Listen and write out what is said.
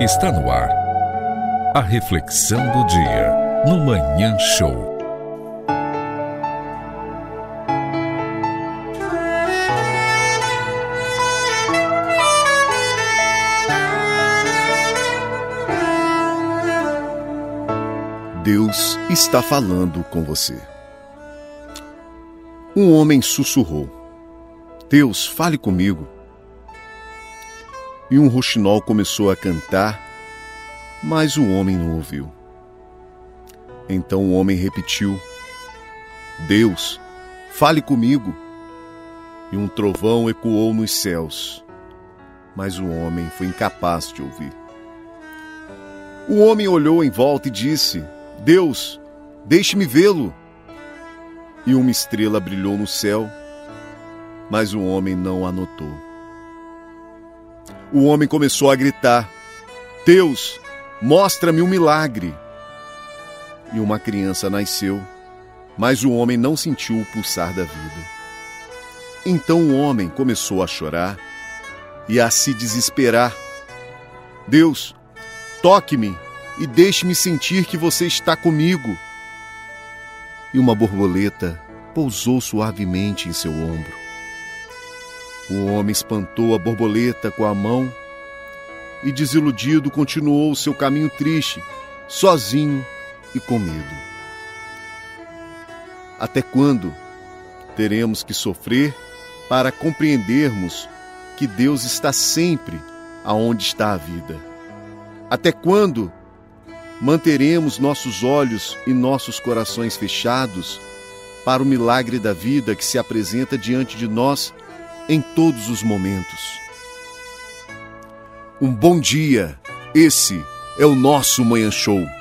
Está no ar. A reflexão do dia no Manhã Show. Deus está falando com você. Um homem sussurrou: Deus, fale comigo e um roxinol começou a cantar, mas o homem não ouviu. Então o homem repetiu: Deus, fale comigo. E um trovão ecoou nos céus, mas o homem foi incapaz de ouvir. O homem olhou em volta e disse: Deus, deixe-me vê-lo. E uma estrela brilhou no céu, mas o homem não a notou o homem começou a gritar: Deus, mostra-me um milagre. E uma criança nasceu, mas o homem não sentiu o pulsar da vida. Então o homem começou a chorar e a se desesperar. Deus, toque-me e deixe-me sentir que você está comigo. E uma borboleta pousou suavemente em seu ombro. O homem espantou a borboleta com a mão e, desiludido, continuou o seu caminho triste, sozinho e com medo. Até quando teremos que sofrer para compreendermos que Deus está sempre aonde está a vida? Até quando manteremos nossos olhos e nossos corações fechados para o milagre da vida que se apresenta diante de nós em todos os momentos. Um bom dia, esse é o nosso Manhã Show.